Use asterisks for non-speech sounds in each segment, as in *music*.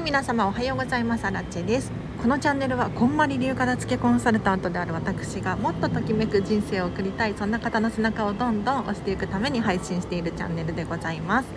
はい皆様おはようございます。アラチェです。このチャンネルはこんまり流片付けコンサルタントである私がもっとときめく人生を送りたいそんな方の背中をどんどん押していくために配信しているチャンネルでございます。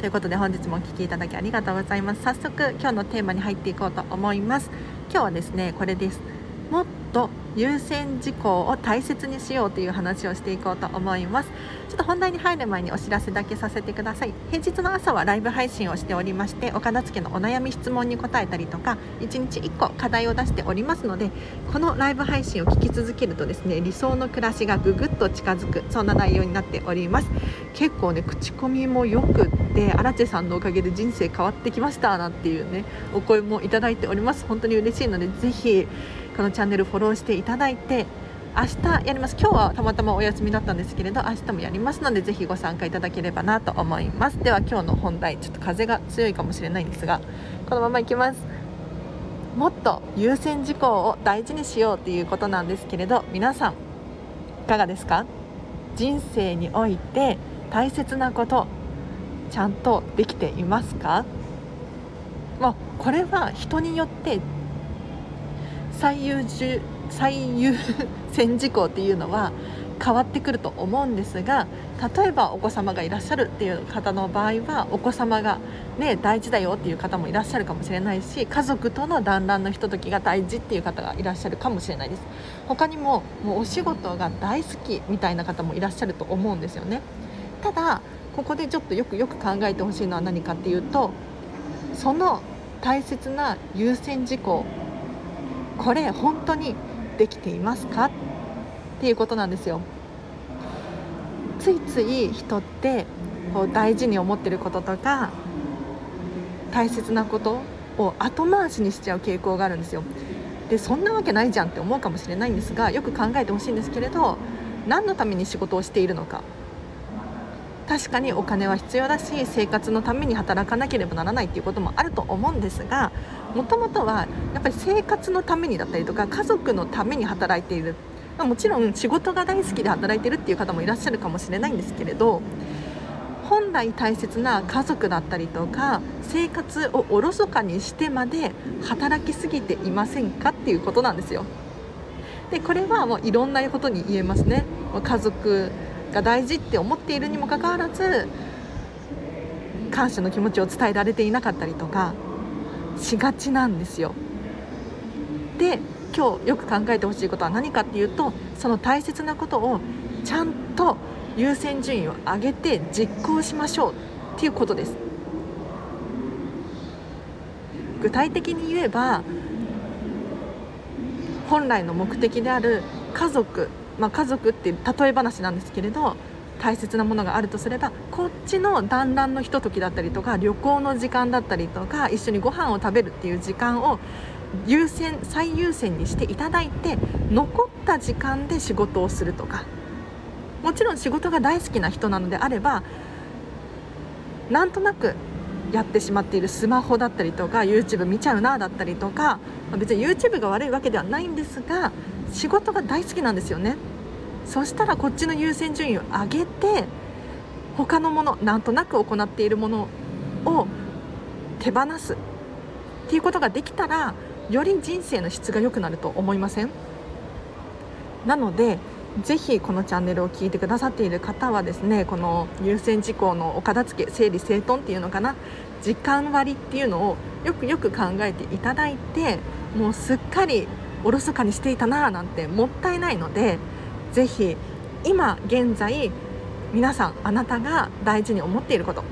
ということで本日もお聴きいただきありがとうございます。早速今日のテーマに入っていこうと思います。今日はですねこれです。もっと優先事項を大切にしようという話をしていこうと思います。ちょっと本題に入る前にお知らせだけさせてください。平日の朝はライブ配信をしておりましてお片付けのお悩み質問に答えたりとか1日1個課題を出しておりますのでこのライブ配信を聞き続けるとですね理想の暮らしがぐぐっと近づくそんな内容になっております。結構ね口コミもよくって荒地さんのおかげで人生変わってきましたなんていうねお声もいただいております。本当に嬉しいのでぜひこのチャンネルフォローしていただいて明日やります。今日はたまたまお休みだったんですけれど明日もやります。のでぜひご参加いただければなと思います。では今日の本題ちょっと風が強いかもしれないんですがこのままいきます。もっと優先事項を大事にしようということなんですけれど皆さんいかがですか？人生において大切なことちゃんとできていますか？もうこれは人によって最優最優 *laughs* 先事項っていうのは変わってくると思うんですが例えばお子様がいらっしゃるっていう方の場合はお子様が、ね、大事だよっていう方もいらっしゃるかもしれないし家族との団らんのひとときが大事っていう方がいらっしゃるかもしれないです。他にももうお仕事が大好きみたいな方もいらっしゃると思うんですよね。ただここでちょっとよくよく考えてほしいのは何かっていうとその大切な優先事項これ本当にできていますか？っていうことなんですよ。ついつい人ってこう大事に思ってることとか大切なことを後回しにしちゃう傾向があるんですよ。でそんなわけないじゃんって思うかもしれないんですがよく考えてほしいんですけれど何のために仕事をしているのか。確かにお金は必要だし生活のために働かなければならないっていうこともあると思うんですがもともとはやっぱり生活のためにだったりとか家族のために働いているもちろん仕事が大好きで働いているっていう方もいらっしゃるかもしれないんですけれど本来大切な家族だったりとか生活をおろそかにしてまで働きすぎていませんかっていうことなんですよ。でこれはもういろんなことに言えますね。家族が大事って思っているにもかかわらず感謝の気持ちを伝えられていなかったりとかしがちなんですよ。で今日よく考えてほしいことは何かっていうとその大切なことをちゃんと優先順位を上げて実行しましょうっていうことです。具体的に言えば本来の目的である家族まあ、家族って例え話なんですけれど大切なものがあるとすればこっちの団らんのひとときだったりとか旅行の時間だったりとか一緒にご飯を食べるっていう時間を優先最優先にしていただいて残った時間で仕事をするとか。もちろん仕事が大好きな人なのであればなんとなくやってしまっているスマホだったりとか YouTube 見ちゃうなだったりとか別に YouTube が悪いわけではないんですが仕事が大好きなんですよね。そしたらこっちの優先順位を上げて他のものなんとなく行っているものを手放すっていうことができたらより人生の質が良くなると思いません？なのでぜひこのチャンネルを聞いてくださっている方はですねこの優先事項のお片付け整理整頓っていうのかな？時間割っていうのをよくよく考えていただいてもうすっかりおろそかにしていたななんてもったいないのでぜひ今現在皆さんあなたが大事に思っていること。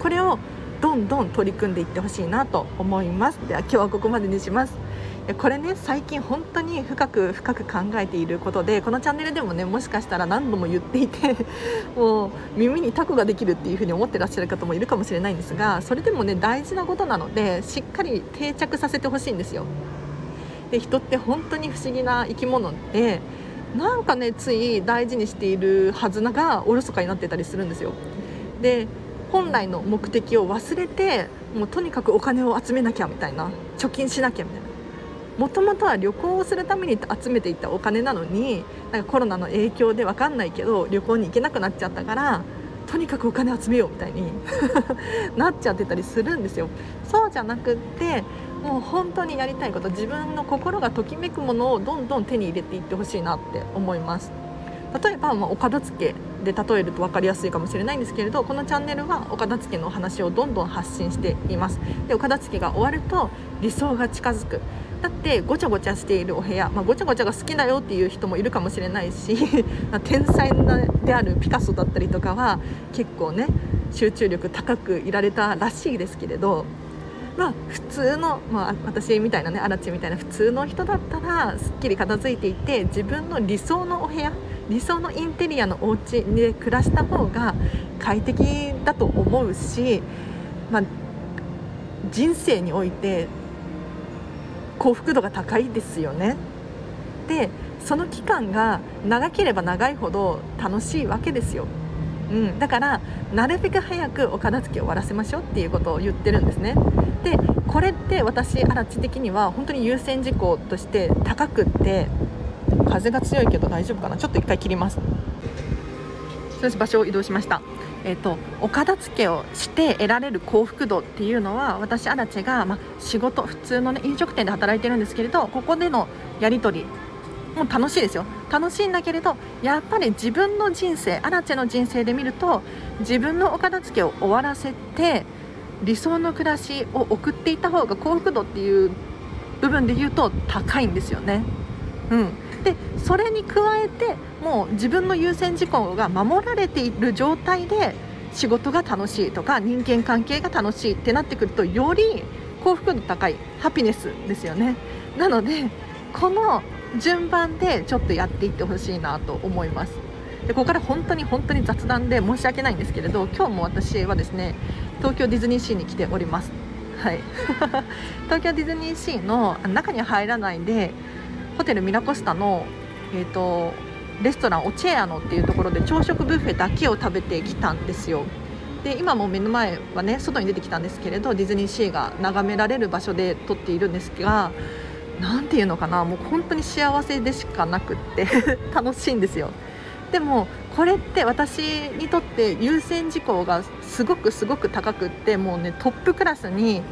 これをどんどん取り組んでいってほしいなと思います。では今日はここまでにします。これね最近本当に深く深く考えていることでこのチャンネルでもねもしかしたら何度も言っていて *laughs* もう耳にタコができるっていう風に思ってらっしゃる方もいるかもしれないんですがそれでもね大事なことなのでしっかり定着させてほしいんですよ。で人って本当に不思議な生き物でなんかねつい大事にしているはずながおろそかになってたりするんですよ。で本来の目的を忘れてもうとにかくお金を集めなきゃみたいな貯金しなきゃみたいな。もともとは旅行をするために集めていたお金なのになんかコロナの影響で分かんないけど旅行に行けなくなっちゃったからとにかくお金集めようみたいに *laughs* なっちゃってたりするんですよ。そうじゃなくってもう本当にやりたいこと自分の心がときめくものをどんどん手に入れていってほしいなって思います。例えば、まあ、お片付けで例えると分かりやすいかもしれないんですけれどこのチャンネルはお片付けの話をどんどん発信しています。でお片付けが終わると理想が近づく。だってごちゃごちゃしているお部屋、まあ、ごちゃごちゃが好きだよっていう人もいるかもしれないし *laughs* 天才であるピカソだったりとかは結構ね集中力高くいられたらしいですけれどまあ、普通の、まあ、私みたいなねアラチみたいな普通の人だったらすっきり片付いていて自分の理想のお部屋理想のインテリアのお家で暮らした方が快適だと思うし、まあ、人生において幸福度が高いですよね。でその期間が長ければ長いほど楽しいわけですよ。うん、だからなるべく早くお片付けを終わらせましょうっていうことを言ってるんですね。でこれって私アラチ的には本当に優先事項として高くって風が強いけど大丈夫かな？ちょっと一回切ります。そし場所を移動しました。えーと、お片付けをして得られる幸福度っていうのは私、アラチが、ま仕事普通の、ね、飲食店で働いてるんですけれどここでのやり取りもう楽しいですよ。楽しいんだけれどやっぱり自分の人生アラチェの人生で見ると自分のお片付けを終わらせて理想の暮らしを送っていた方が幸福度っていう部分で言うと高いんですよね。うん、でそれに加えてもう自分の優先事項が守られている状態で仕事が楽しいとか人間関係が楽しいってなってくるとより幸福度高いハピネスですよね。なのでこの順番でちょっとやっていってほしいなと思います。でここから本当に本当に雑談で申し訳ないんですけれど今日も私はですね東京ディズニーシーに来ております。はい。*laughs* 東京ディズニーシーの中に入らないでホテルミラコスタのえっ、ー、とレストランオチェアノっていうところで朝食ブッフェだけを食べてきたんですよ。で今も目の前はね外に出てきたんですけれどディズニーシーが眺められる場所で撮っているんですが何て言うのかなもう本当に幸せでしかなくって *laughs* 楽しいんですよ。でもこれって私にとって優先事項がすごくすごく高くってもうねトップクラスに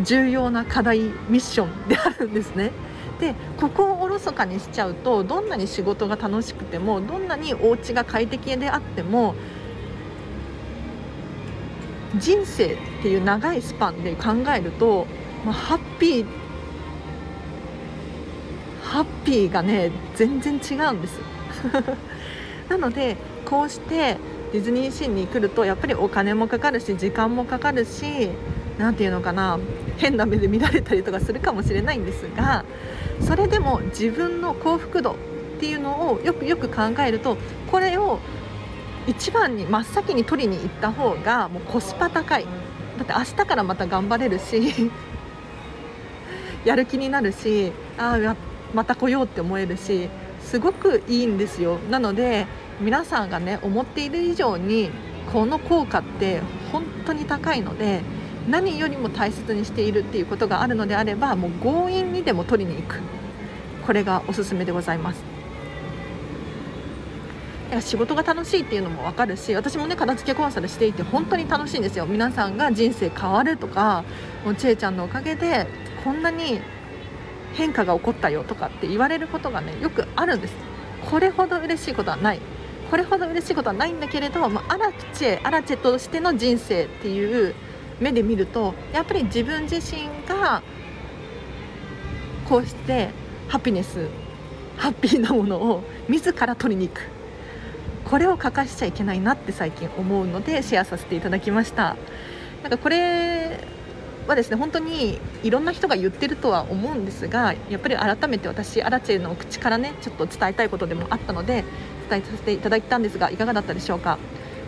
重要な課題ミッションであるんですね。でここをおろそかにしちゃうとどんなに仕事が楽しくてもどんなにお家が快適であっても人生っていう長いスパンで考えると、まあ、ハッピーハッピーがね全然違うんです。*laughs* なのでこうしてディズニーシーに来るとやっぱりお金もかかるし時間もかかるし何て言うのかな変な目で見られたりとかするかもしれないんですがそれでも自分の幸福度っていうのをよくよく考えるとこれを一番に真っ先に取りに行った方がもうコスパ高い。だって明日からまた頑張れるし *laughs* やる気になるしああまた来ようって思えるしすごくいいんですよ。なので皆さんがね思っている以上にこの効果って本当に高いので何よりも大切にしているっていうことがあるのであればもう強引にでも取りに行く。これがおすすめでございます。仕事が楽しいっていうのも分かるし私もね片付けコンサルしていて本当に楽しいんですよ。皆さんが人生変わるとかもうちえちゃんのおかげでこんなに変化が起こったよとかって言われることがねよくあるんです。これほど嬉しいことはない。これほど嬉しいことはないんだけれど、まあ、アラチェアラチェとしての人生っていう目で見るとやっぱり自分自身がこうしてハピネスハッピーなものを自ら取りに行く。これを欠かしちゃいけないなって最近思うのでシェアさせていただきました。なんかこれはですね本当にいろんな人が言ってるとは思うんですがやっぱり改めて私アラチェの口からねちょっと伝えたいことでもあったので伝えさせていただいたんですがいかがだったでしょうか？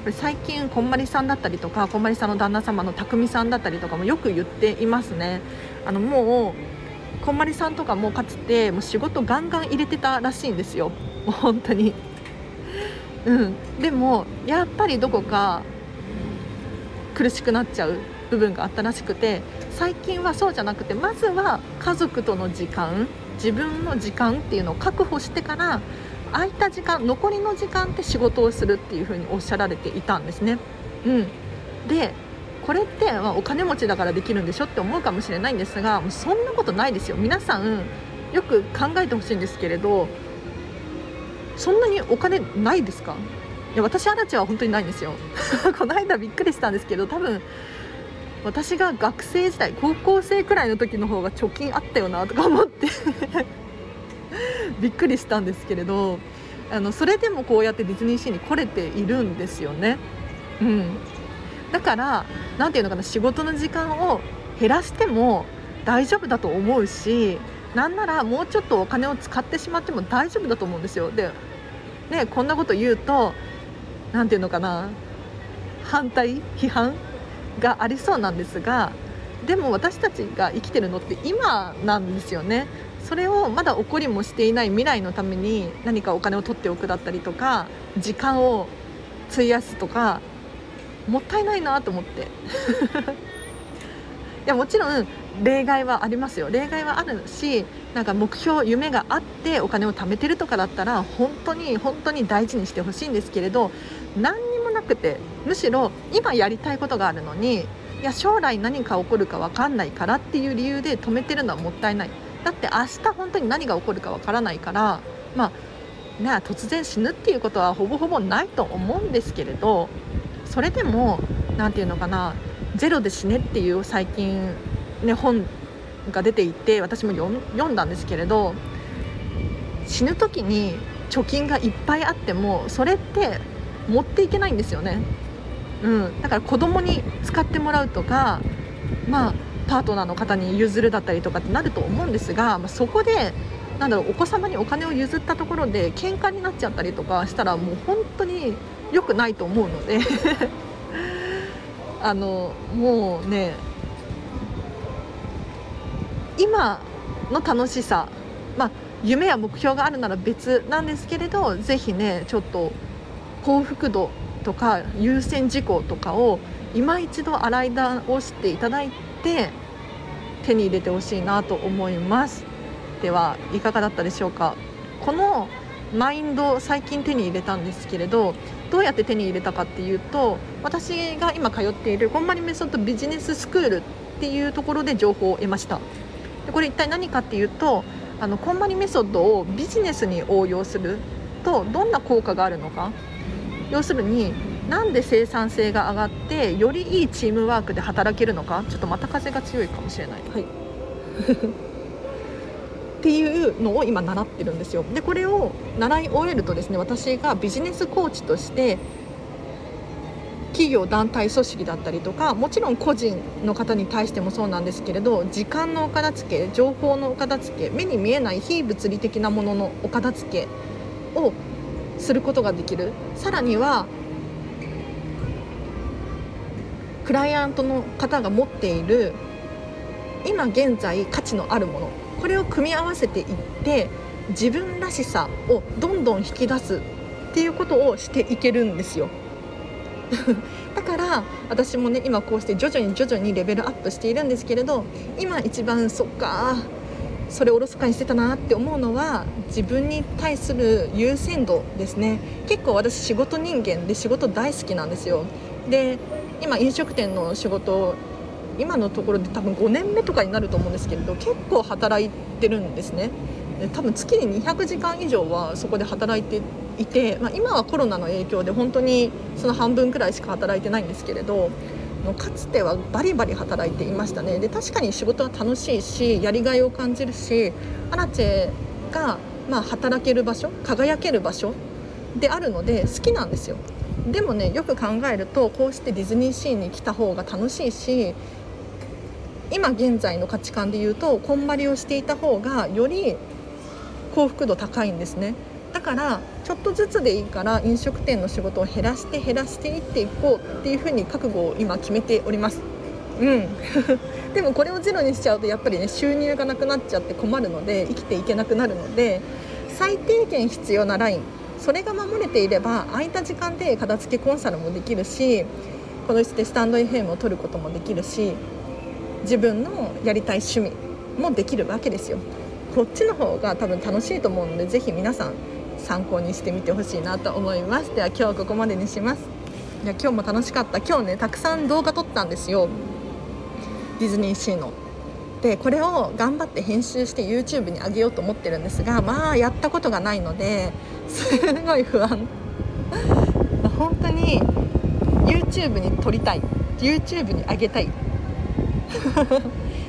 これ最近こんまりさんだったりとかこんまりさんの旦那様の匠さんだったりとかもよく言っていますね。あのもうこんまりさんとかもかつてもう仕事ガンガン入れてたらしいんですよ。もう本当に。うん。でもやっぱりどこか苦しくなっちゃう。部分があったらしくて最近はそうじゃなくてまずは家族との時間自分の時間っていうのを確保してから空いた時間残りの時間って仕事をするっていうふうにおっしゃられていたんですね。うん、でこれって、まあ、お金持ちだからできるんでしょって思うかもしれないんですがもうそんなことないですよ。皆さんよく考えてほしいんですけれどそんなにお金ないですか？いや私アラチは本当にないんですよ。*laughs* この間びっくりしたんですけど多分私が学生時代高校生くらいの時の方が貯金あったよなとか思ってびっくりしたんですけれどあのそれでもこうやってディズニーシーに来れているんですよね。うん、だから何て言うのかな仕事の時間を減らしても大丈夫だと思うしなんならもうちょっとお金を使ってしまっても大丈夫だと思うんですよ。でねこんなこと言うと何て言うのかな反対？批判？がありそうなんですがでも私たちが生きてるのって今なんですよね。それをまだ起こりもしていない未来のために何かお金を取っておくだったりとか時間を費やすとかもったいないなと思って。*laughs* いやもちろん例外はありますよ。例外はあるしなんか目標夢があってお金を貯めてるとかだったら本当に本当に大事にしてほしいんですけれど何にもなくてむしろ今やりたいことがあるのにいや将来何か起こるか分かんないからっていう理由で止めてるのはもったいない。だって明日本当に何が起こるか分からないからまあね突然死ぬっていうことはほぼほぼないと思うんですけれどそれでも何て言うのかなゼロで死ねっていう最近ね本が出ていて私も読んだんですけれど死ぬ時に貯金がいっぱいあってもそれって持っていけないんですよね、うん、だから子供に使ってもらうとかまあパートナーの方に譲るだったりとかってなると思うんですが、まあ、そこでなんだろうお子様にお金を譲ったところで喧嘩になっちゃったりとかしたらもう本当に良くないと思うので。*laughs* あのもうね今の楽しさまあ夢や目標があるなら別なんですけれどぜひねちょっと幸福度とか優先事項とかを今一度洗い直していただいて手に入れてほしいなと思います。ではいかがだったでしょうか？このマインド最近手に入れたんですけれどどうやって手に入れたかっていうと私が今通っているこんまりメソッドビジネススクールっていうところで情報を得ました。でこれ一体何かっていうとあのこんまりメソッドをビジネスに応用するとどんな効果があるのか要するになんで生産性が上がってよりいいチームワークで働けるのか？ちょっとまた風が強いかもしれない。はい。*laughs* っていうのを今習ってるんですよ。でこれを習い終えるとですね私がビジネスコーチとして企業団体組織だったりとかもちろん個人の方に対してもそうなんですけれど時間のお片付け情報のお片付け目に見えない非物理的なもののお片付けをすることができる。さらにはクライアントの方が持っている今現在価値のあるものこれを組み合わせていって自分らしさをどんどん引き出すっていうことをしていけるんですよ。*laughs* だから私もね今こうして徐々に徐々にレベルアップしているんですけれど今一番そっかそれおろそかにしてたなって思うのは自分に対する優先度ですね。結構私仕事人間で仕事大好きなんですよ。で今飲食店の仕事今のところで多分5年目とかになると思うんですけれど結構働いてるんですね。で多分月に200時間以上はそこで働いていて、まあ、今はコロナの影響で本当にその半分くらいしか働いてないんですけれどのかつてはバリバリ働いていましたね。で確かに仕事は楽しいしやりがいを感じるしアラチェがまあ働ける場所輝ける場所であるので好きなんですよ。でもねよく考えるとこうしてディズニーシーに来た方が楽しいし今現在の価値観で言うとこんまりをしていた方がより幸福度高いんですね。だからちょっとずつでいいから飲食店の仕事を減らして減らしていっていこうっていうふうに覚悟を今決めております。うん。*laughs* でもこれをゼロにしちゃうとやっぱりね収入がなくなっちゃって困るので生きていけなくなるので最低限必要なラインそれが守れていれば空いた時間で片付けコンサルもできるしこのしてスタンド FM を取ることもできるし自分のやりたい趣味もできるわけですよ。こっちの方が多分楽しいと思うのでぜひ皆さん参考にしてみてほしいなと思います。では今日はここまでにします。いや今日も楽しかった。今日ねたくさん動画撮ったんですよ。ディズニーシーの。でこれを頑張って編集して YouTube に上げようと思ってるんですがまあやったことがないのですごい不安。本当に YouTube に撮りたい。YouTube に上げたい。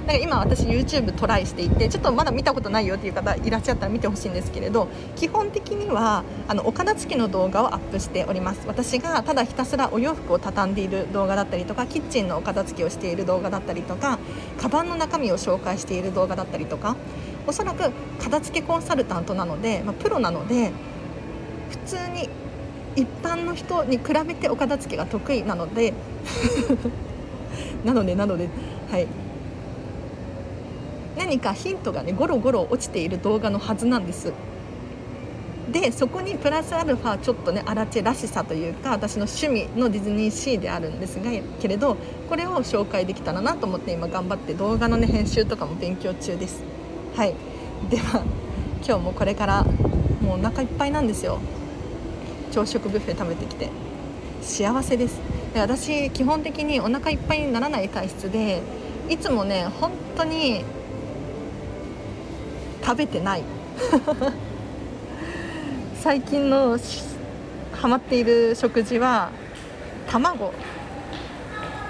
か今私 YouTube トライしていてちょっとまだ見たことないよっていう方いらっしゃったら見てほしいんですけれど基本的にはあのお片付けの動画をアップしております。私がただひたすらお洋服を畳んでいる動画だったりとかキッチンのお片付けをしている動画だったりとかカバンの中身を紹介している動画だったりとかおそらく片付けコンサルタントなので、まあ、プロなので普通に一般の人に比べてお片付けが得意なので *laughs* なのでなのではい。何かヒントがねゴロゴロ落ちている動画のはずなんです。でそこにプラスアルファちょっとねアラチェらしさというか私の趣味のディズニーシーであるんですがけれどこれを紹介できたらなと思って今頑張って動画のね編集とかも勉強中です。はい。では今日もこれからもうお腹いっぱいなんですよ。朝食ブッフェ食べてきて。幸せです。で私基本的にお腹いっぱいにならない体質でいつもね本当に食べてない。*laughs* 最近のハマっている食事は卵。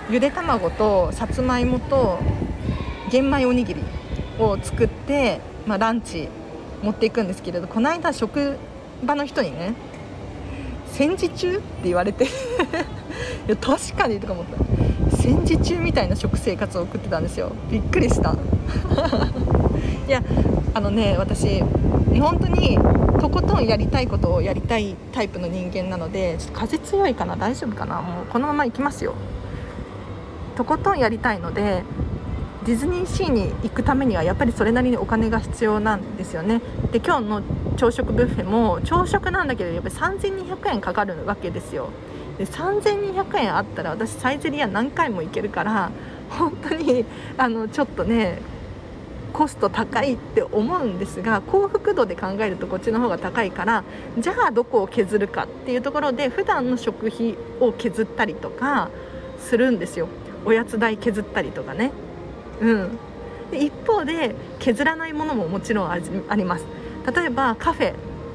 ゆで卵とさつまいもと玄米おにぎりを作って、まあ、ランチ持っていくんですけれどこの間職場の人にね戦時中って言われて *laughs* いや確かにとか思った。戦時中みたいな食生活を送ってたんですよ。びっくりした。*laughs* いやあのね私本当にとことんやりたいことをやりたいタイプの人間なのでちょっと風強いかな大丈夫かなもうこのまま行きますよ。とことんやりたいのでディズニーシーに行くためにはやっぱりそれなりにお金が必要なんですよね。で今日の朝食ブッフェも朝食なんだけどやっぱり3200円かかるわけですよ。で3200円あったら私サイゼリア何回も行けるから本当にあのちょっとねコスト高いって思うんですが幸福度で考えるとこっちの方が高いからじゃあどこを削るかっていうところで普段の食費を削ったりとかするんですよ。おやつ代削ったりとかね。うん。一方で削らないものももちろんあります。例えばカフェ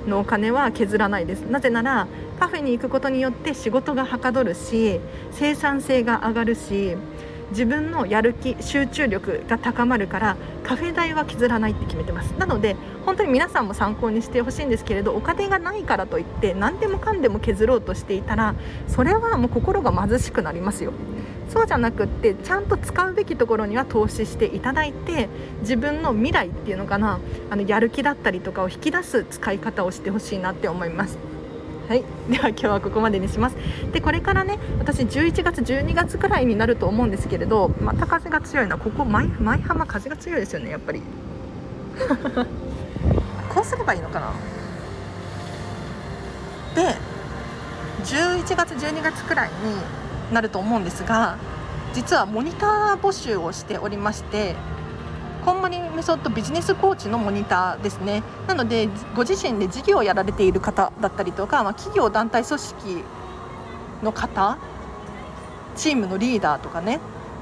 のお金は削らないです。なぜならカフェに行くことによって仕事がはかどるし生産性が上がるし自分のやる気集中力が高まるからカフェ代は削らないって決めてますなので本当に皆さんも参考にしてほしいんですけれどお金がないからといって何でもかんでも削ろうとしていたらそれはもう心が貧しくなりますよそうじゃなくってちゃんと使うべきところには投資していただいて自分の未来っていうのかなあのやる気だったりとかを引き出す使い方をしてほしいなって思います。はい、*laughs* では今日はここまでにします。でこれからね私11月12月くらいになると思うんですけれどまた風が強いなここ舞舞浜風が強いですよねやっぱり。*laughs* こうすればいいのかな？で11月12月くらいになると思うんですが実はモニター募集をしておりましてこんまりメソッドビジネスコーチのモニターですね。なのでご自身で事業をやられている方だったりとか、まあ、企業団体組織の方チームのリーダーとかね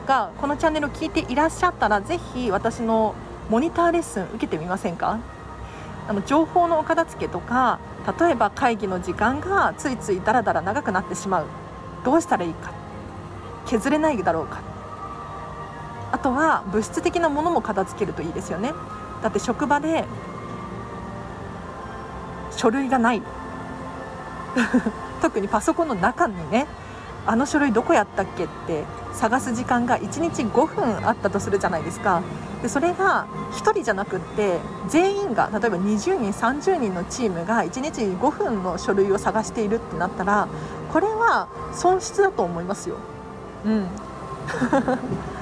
がこのチャンネルを聞いていらっしゃったらぜひ私のモニターレッスン受けてみませんか？あの情報のお片付けとか例えば会議の時間がついついダラダラ長くなってしまう。どうしたらいいか。削れないだろうか。あとは物質的なものも片付けるといいですよね。だって職場で書類がない。*laughs* 特にパソコンの中にねあの書類どこやったっけって探す時間が1日5分あったとするじゃないですか。でそれが1人じゃなくって全員が例えば20人30人のチームが1日5分の書類を探しているってなったらこれは損失だと思いますよ。うん。*laughs*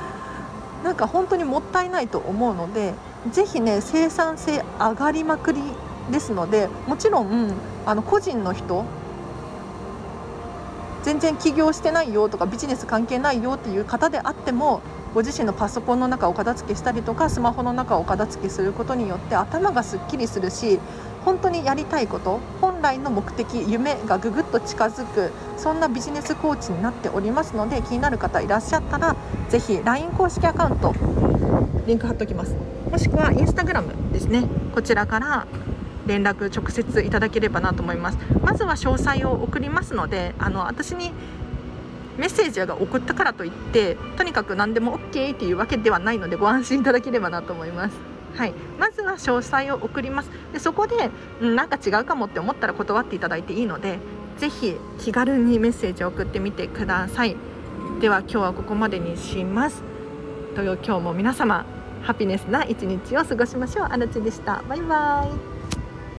なんか本当にもったいないと思うのでぜひね生産性上がりまくりですのでもちろんあの個人の人全然起業してないよとかビジネス関係ないよっていう方であってもご自身のパソコンの中を片付けしたりとかスマホの中を片付けすることによって頭がすっきりするし本当にやりたいこと本来の目的夢がぐぐっと近づくそんなビジネスコーチになっておりますので気になる方いらっしゃったら是非 LINE 公式アカウントリンク貼っておきます。もしくは Instagram ですね。こちらから連絡直接いただければなと思います。まずは詳細を送りますのであの私にメッセージが送ったからといってとにかく何でも OK っていうわけではないのでご安心いただければなと思います。はい、まずは詳細を送ります。でそこで、うん、なんか違うかもって思ったら断っていただいていいのでぜひ気軽にメッセージを送ってみてください。では今日はここまでにします。という今日も皆様ハピネスな一日を過ごしましょう。あらちでした。バイバイ。